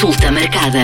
Consulta marcada.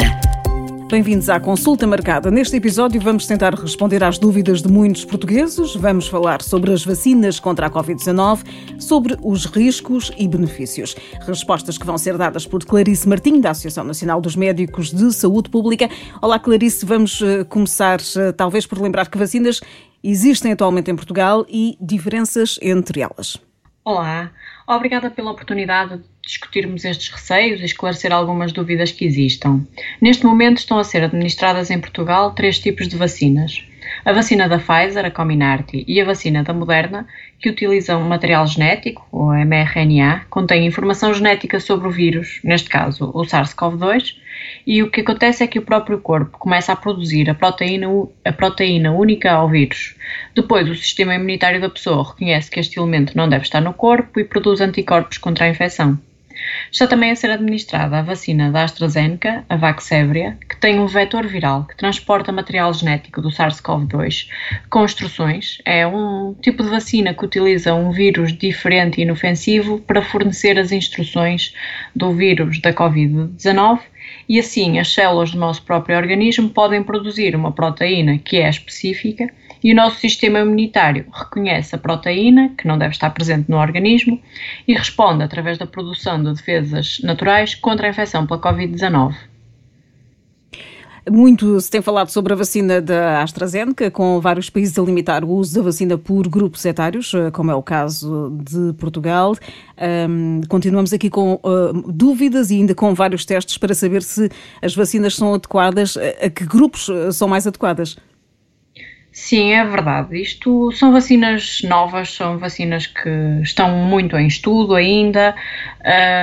Bem-vindos à consulta marcada. Neste episódio vamos tentar responder às dúvidas de muitos portugueses. Vamos falar sobre as vacinas contra a Covid-19, sobre os riscos e benefícios. Respostas que vão ser dadas por Clarice Martim, da Associação Nacional dos Médicos de Saúde Pública. Olá, Clarice. Vamos eh, começar, eh, talvez, por lembrar que vacinas existem atualmente em Portugal e diferenças entre elas. Olá, obrigada pela oportunidade de discutirmos estes receios e esclarecer algumas dúvidas que existam. Neste momento estão a ser administradas em Portugal três tipos de vacinas. A vacina da Pfizer, a Comirnaty, e a vacina da Moderna, que utilizam material genético, ou mRNA, contém informação genética sobre o vírus, neste caso o SARS-CoV-2, e o que acontece é que o próprio corpo começa a produzir a proteína, a proteína única ao vírus. Depois, o sistema imunitário da pessoa reconhece que este elemento não deve estar no corpo e produz anticorpos contra a infecção. Está também a ser administrada a vacina da AstraZeneca, a Vaxzevria, que tem um vetor viral que transporta material genético do SARS-CoV-2 com instruções. É um tipo de vacina que utiliza um vírus diferente e inofensivo para fornecer as instruções do vírus da Covid-19 e assim as células do nosso próprio organismo podem produzir uma proteína que é específica e o nosso sistema imunitário reconhece a proteína, que não deve estar presente no organismo, e responde através da produção de defesas naturais contra a infecção pela Covid-19. Muito se tem falado sobre a vacina da AstraZeneca, com vários países a limitar o uso da vacina por grupos etários, eh, como é o caso de Portugal. Um, continuamos aqui com uh, dúvidas e ainda com vários testes para saber se as vacinas são adequadas, a que grupos eh, são mais adequadas. Sim, é verdade. Isto são vacinas novas, são vacinas que estão muito em estudo ainda.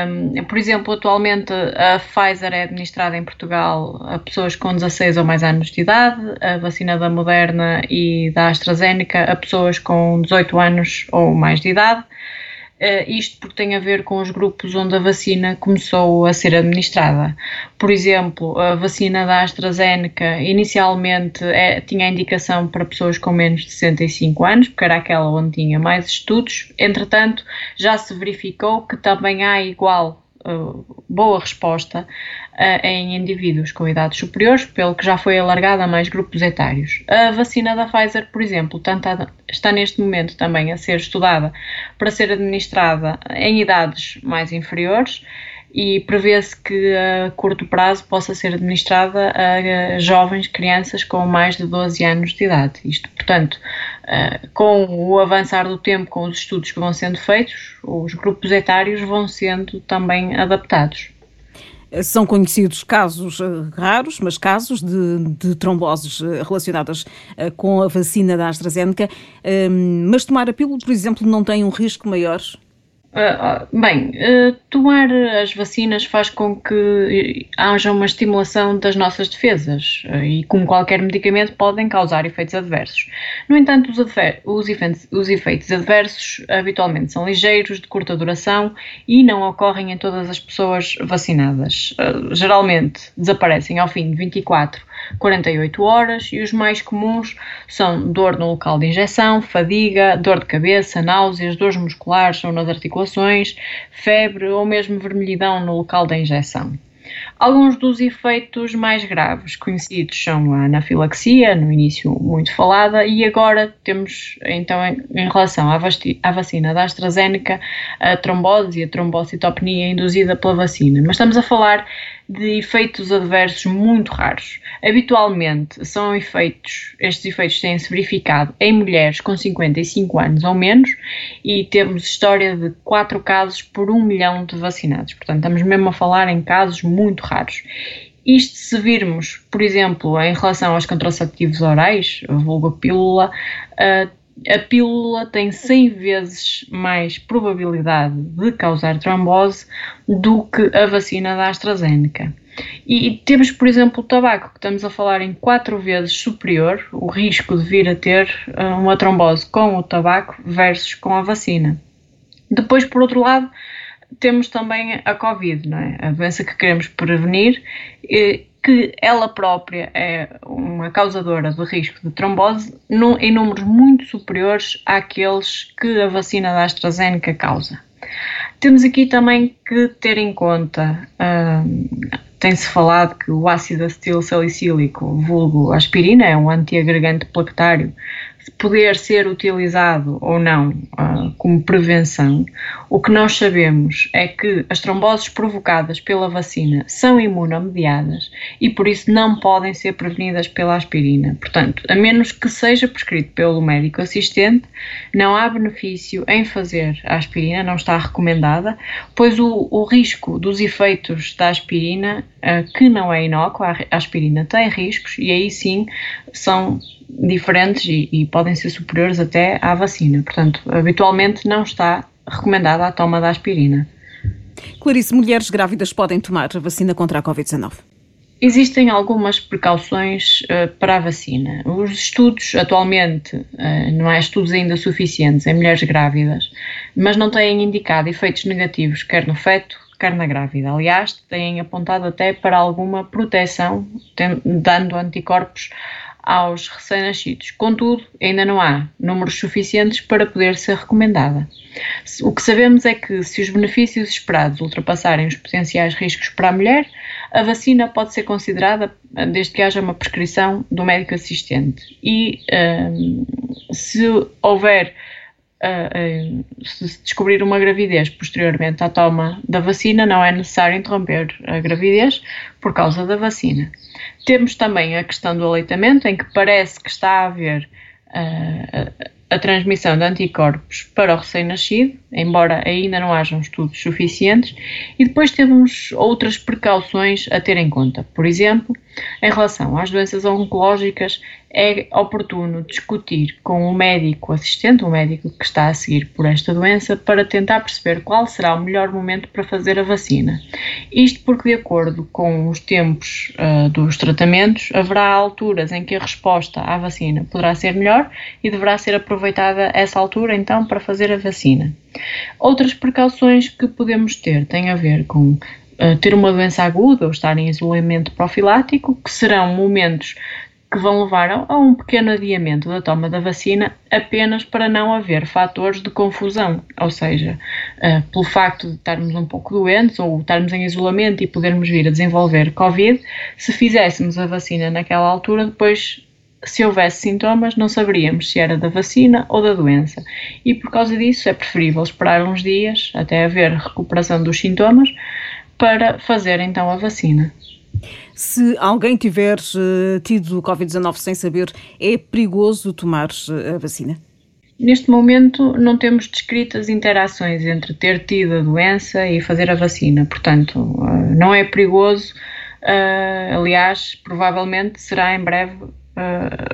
Um, por exemplo, atualmente a Pfizer é administrada em Portugal a pessoas com 16 ou mais anos de idade, a vacina da Moderna e da AstraZeneca a pessoas com 18 anos ou mais de idade. Uh, isto porque tem a ver com os grupos onde a vacina começou a ser administrada. Por exemplo, a vacina da AstraZeneca inicialmente é, tinha indicação para pessoas com menos de 65 anos, porque era aquela onde tinha mais estudos. Entretanto, já se verificou que também há igual uh, boa resposta em indivíduos com idades superiores, pelo que já foi alargada a mais grupos etários. A vacina da Pfizer, por exemplo, está neste momento também a ser estudada para ser administrada em idades mais inferiores e prevê-se que a curto prazo possa ser administrada a jovens crianças com mais de 12 anos de idade. Isto, portanto, com o avançar do tempo, com os estudos que vão sendo feitos, os grupos etários vão sendo também adaptados. São conhecidos casos eh, raros, mas casos de, de tromboses eh, relacionadas eh, com a vacina da AstraZeneca. Ehm, mas tomar a pílula, por exemplo, não tem um risco maior? Uh, bem, uh, tomar as vacinas faz com que haja uma estimulação das nossas defesas uh, e, como qualquer medicamento, podem causar efeitos adversos. No entanto, os, os, efeitos, os efeitos adversos habitualmente são ligeiros, de curta duração e não ocorrem em todas as pessoas vacinadas. geralmente desaparecem ao fim de 24 48 horas e os mais comuns são dor no local de injeção, fadiga, dor de cabeça, náuseas, dores musculares ou nas articulações, febre ou mesmo vermelhidão no local da injeção. Alguns dos efeitos mais graves conhecidos são a anafilaxia, no início muito falada, e agora temos, então, em, relação à, vacina da AstraZeneca, a trombose e a trombocitopenia induzida pela vacina. Mas estamos a falar de efeitos adversos muito raros. Habitualmente são efeitos, estes efeitos têm-se verificado em mulheres com 55 anos ou menos e temos história de 4 casos por 1 milhão de vacinados. Portanto, estamos mesmo a falar em casos muito raros. Isto se virmos, por exemplo, em relação aos contraceptivos orais, vulgo pílula, a pílula tem 100 vezes mais probabilidade de causar trombose do que a vacina da AstraZeneca. E temos, por exemplo, o tabaco, que estamos a falar em 4 vezes superior o risco de vir a ter eh, uma trombose com o tabaco versus com a vacina. Depois, por outro lado, temos também a Covid, não é? a doença que queremos prevenir, que ela própria é uma causadora de risco de trombose em números muito superiores àqueles que a vacina da AstraZeneca causa. Temos aqui também que ter em conta, uh, tem-se falado que o ácido acetil salicílico, vulgo aspirina, é um antiagregante plaquetário poder ser utilizado ou não uh, como prevenção, o que nós sabemos é que as tromboses provocadas pela vacina são imunomediadas e por isso não podem ser prevenidas pela aspirina. Portanto, a menos que seja prescrito pelo médico assistente, não há benefício em fazer a aspirina, não está recomendada, pois o, o risco dos efeitos da aspirina, uh, que não é inócua, a aspirina tem riscos e aí sim são diferentes e, e, podem ser superiores até à vacina. Portanto, habitualmente não está recomendada a toma da aspirina. Clarice, mulheres grávidas podem tomar a vacina contra a Covid-19? Existem algumas precauções uh, para a vacina. Os estudos, atualmente, uh, não há estudos ainda suficientes em mulheres grávidas, mas não têm indicado efeitos negativos, quer no feto, quer na grávida. Aliás, têm apontado até para alguma proteção, dando anticorpos aos recém-nascidos. Contudo, ainda não há números suficientes para poder ser recomendada. O que sabemos é que, se os benefícios esperados ultrapassarem os potenciais riscos para a mulher, a vacina pode ser considerada desde que haja uma prescrição do médico assistente. E um, se houver se descobrir uma gravidez posteriormente à toma da vacina, não é necessário interromper a gravidez por causa da vacina. Temos também a questão do aleitamento, em que parece que está a haver uh, a transmissão de anticorpos para o recém-nascido, embora ainda não hajam estudos suficientes, e depois temos outras precauções a ter em conta. Por exemplo, em relação às doenças oncológicas, é oportuno discutir com o médico assistente, o médico que está a seguir por esta doença, para tentar perceber qual será o melhor momento para fazer a vacina. Isto porque, de acordo com os tempos uh, dos tratamentos, haverá alturas em que a resposta à vacina poderá ser melhor e deverá ser aproveitada essa altura, então, para fazer a vacina. Outras precauções que podemos ter têm a ver com uh, ter uma doença aguda ou estar em isolamento profilático, que serão momentos que vão levar a um pequeno adiamento da toma da vacina apenas para não haver fatores de confusão, ou seja, uh, pelo facto de estarmos um pouco doentes ou estarmos em isolamento e podermos vir a desenvolver Covid, se fizéssemos a vacina naquela altura, depois se houvesse sintomas, não saberíamos se era da vacina ou da doença. E por causa disso é preferível esperar uns dias até haver recuperação dos sintomas para fazer então a vacina. Se alguém tiver uh, tido Covid-19 sem saber, é perigoso tomar uh, a vacina? Neste momento não temos descritas interações entre ter tido a doença e fazer a vacina, portanto, uh, não é perigoso. aliás, provavelmente será em breve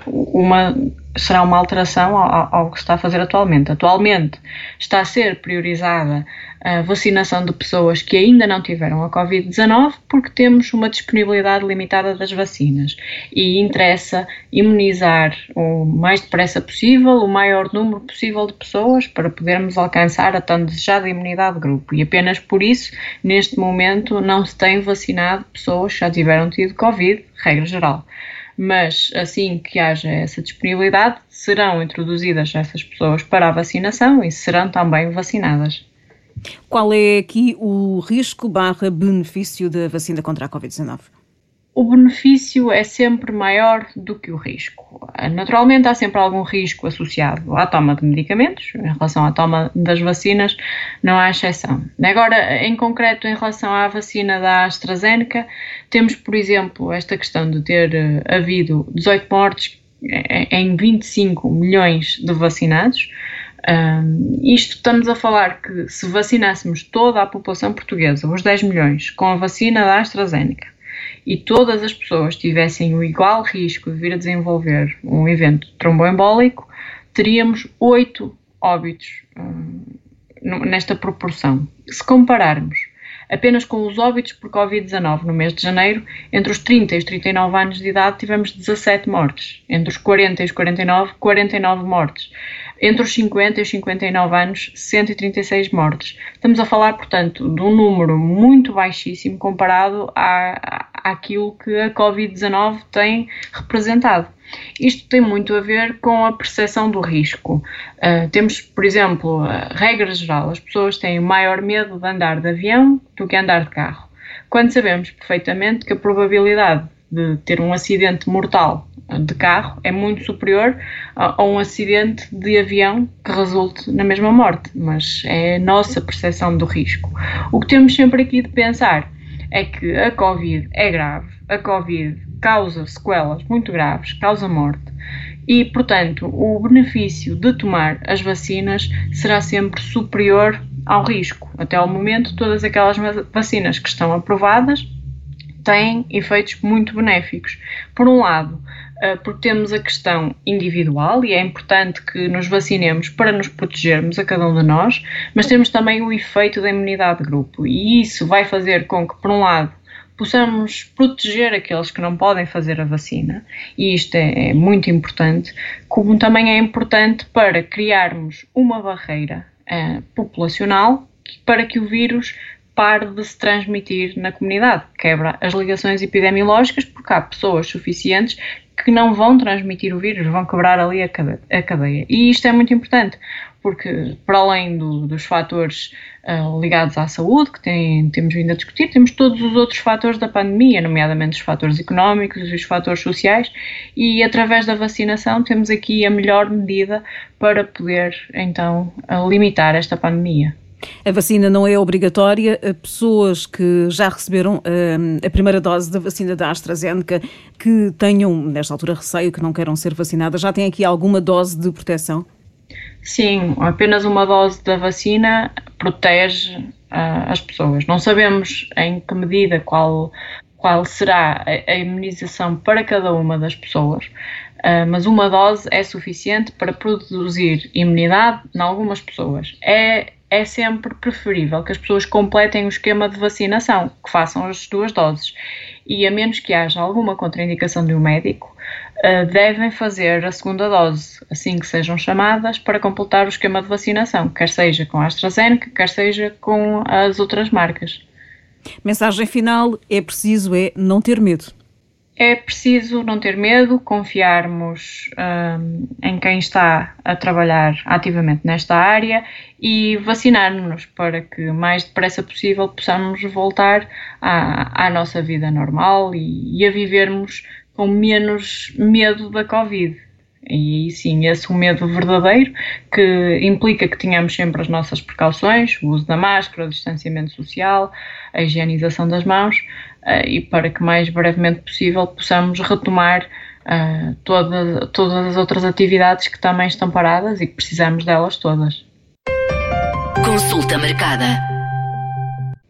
uma será uma alteração ao, ao, que está a fazer atualmente. Atualmente está a ser priorizada a vacinação de pessoas que ainda não tiveram a Covid-19 porque temos uma disponibilidade limitada das vacinas. E interessa imunizar o mais depressa possível o maior número possível de pessoas para podermos alcançar a tão desejada imunidade de grupo. E apenas por isso, neste momento, não se tem vacinado pessoas que já tiveram tido Covid, regra geral mas assim que haja essa disponibilidade, serão introduzidas essas pessoas para a vacinação e serão também vacinadas. Qual é aqui o risco barra benefício da vacina contra a Covid-19? O benefício é sempre maior do que o risco. Naturalmente, há sempre algum risco associado à toma de medicamentos, em relação à toma das vacinas, não há exceção. Agora, em concreto, em relação à vacina da AstraZeneca, temos, por exemplo, esta questão de ter uh, havido 18 mortes em 25 milhões de vacinados. Um, isto estamos a falar que se vacinássemos toda a população portuguesa, os 10 milhões, com a vacina da AstraZeneca, e todas as pessoas tivessem o igual risco de vir a desenvolver um evento tromboembólico, teríamos oito óbitos hum, nesta proporção. Se compararmos apenas com os óbitos por Covid-19 no mês de janeiro, entre os 30 e os 39 anos de idade tivemos 17 mortes, entre os 40 e os 49, 49 mortes. Entre os 50 e os 59 anos, 136 mortes. Estamos a falar, portanto, de um número muito baixíssimo comparado à, àquilo que a Covid-19 tem representado. Isto tem muito a ver com a percepção do risco. Uh, temos, por exemplo, a regra geral: as pessoas têm maior medo de andar de avião do que andar de carro, quando sabemos perfeitamente que a probabilidade de ter um acidente mortal de carro é muito superior a, a, um acidente de avião que resulte na mesma morte, mas é a nossa percepção do risco. O que temos sempre aqui de pensar é que a Covid é grave, a Covid causa sequelas muito graves, causa morte e, portanto, o benefício de tomar as vacinas será sempre superior ao risco. Até ao momento, todas aquelas vacinas que estão aprovadas têm efeitos muito benéficos. Por um lado, porque temos a questão individual e é importante que nos vacinemos para nos protegermos a cada um de nós, mas temos também o efeito da imunidade de grupo. E isso vai fazer com que, por um lado, possamos proteger aqueles que não podem fazer a vacina, e isto é, é muito importante, como também é importante para criarmos uma barreira uh, populacional para que o vírus pare de se transmitir na comunidade, quebra as ligações epidemiológicas, porque há pessoas suficientes que não vão transmitir o vírus, vão quebrar ali a cadeia. E isto é muito importante, porque para além do, dos fatores uh, ligados à saúde, que tem, temos vindo a discutir, temos todos os outros fatores da pandemia, nomeadamente os fatores económicos e os fatores sociais, e através da vacinação temos aqui a melhor medida para poder então limitar esta pandemia. A vacina não é obrigatória. Pessoas que já receberam uh, a primeira dose da vacina da AstraZeneca, que tenham, nesta altura, receio que não queiram ser vacinadas, já têm aqui alguma dose de proteção? Sim, apenas uma dose da vacina protege uh, as pessoas. Não sabemos em que medida, qual, qual será a, a imunização para cada uma das pessoas, uh, mas uma dose é suficiente para produzir imunidade em algumas pessoas. É é sempre preferível que as pessoas completem o esquema de vacinação, que façam as duas doses. E a menos que haja alguma contraindicação de um médico, uh, devem fazer a segunda dose assim que sejam chamadas para completar o esquema de vacinação, quer seja com a AstraZeneca, quer seja com as outras marcas. Mensagem final: é preciso é não ter medo é preciso não ter medo, confiarmos um, em quem está a trabalhar ativamente nesta área e vacinar-nos para que mais depressa possível possamos voltar à, à nossa vida normal e, e, a vivermos com menos medo da Covid. E sim, esse é o medo verdadeiro que implica que tenhamos sempre as nossas precauções, o uso da máscara, o distanciamento social, a higienização das mãos, e para que mais brevemente possível possamos retomar uh, toda, todas as outras atividades que também estão paradas e que precisamos delas todas. Consulta marcada.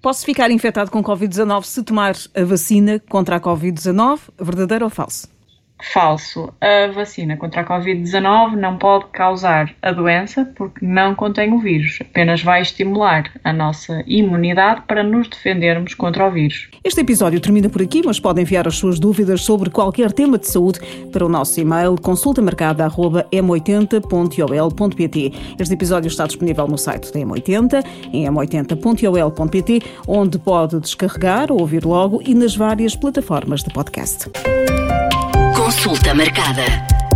Posso ficar infectado com Covid-19 se tomar a vacina contra a Covid-19? Verdadeiro ou falso? Falso. A vacina contra a Covid-19 não pode causar a doença porque não contém o vírus, apenas vai estimular a nossa imunidade para nos defendermos contra o vírus. Este episódio termina por aqui, mas pode enviar as suas dúvidas sobre qualquer tema de saúde para o nosso e-mail consultamarcada.m80.ol.pt. Este episódio está disponível no site da M80, em m80.ol.pt, onde pode descarregar ou ouvir logo e nas várias plataformas de podcast. Consulta marcada.